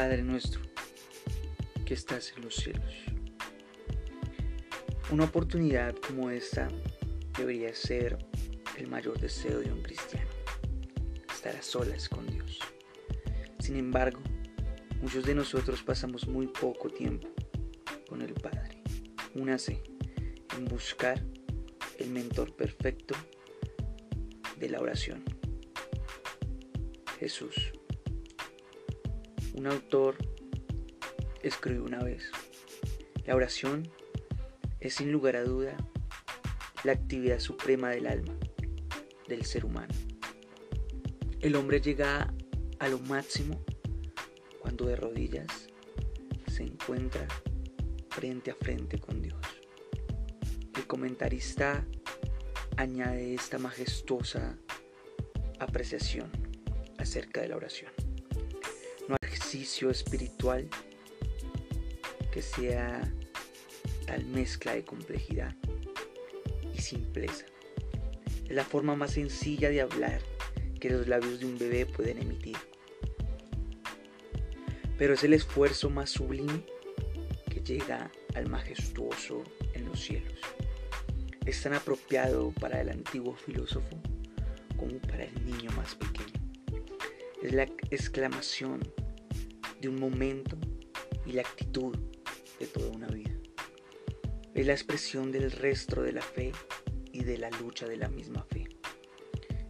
Padre nuestro que estás en los cielos. Una oportunidad como esta debería ser el mayor deseo de un cristiano, estar a solas con Dios. Sin embargo, muchos de nosotros pasamos muy poco tiempo con el Padre. Únase en buscar el mentor perfecto de la oración. Jesús. Un autor escribió una vez, la oración es sin lugar a duda la actividad suprema del alma, del ser humano. El hombre llega a lo máximo cuando de rodillas se encuentra frente a frente con Dios. El comentarista añade esta majestuosa apreciación acerca de la oración. Ejercicio espiritual que sea tal mezcla de complejidad y simpleza. Es la forma más sencilla de hablar que los labios de un bebé pueden emitir. Pero es el esfuerzo más sublime que llega al majestuoso en los cielos. Es tan apropiado para el antiguo filósofo como para el niño más pequeño. Es la exclamación de un momento y la actitud de toda una vida. Es la expresión del resto de la fe y de la lucha de la misma fe.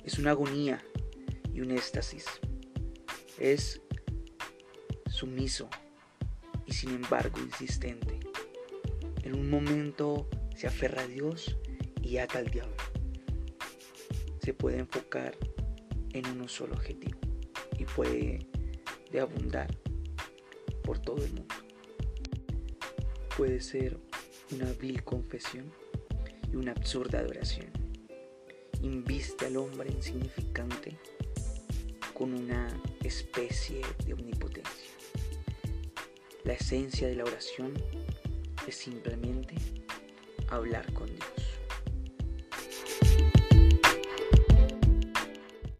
Es una agonía y un éxtasis. Es sumiso y sin embargo insistente. En un momento se aferra a Dios y ata al diablo. Se puede enfocar en uno solo objetivo y puede de abundar por todo el mundo. Puede ser una vil confesión y una absurda adoración. Inviste al hombre insignificante con una especie de omnipotencia. La esencia de la oración es simplemente hablar con Dios.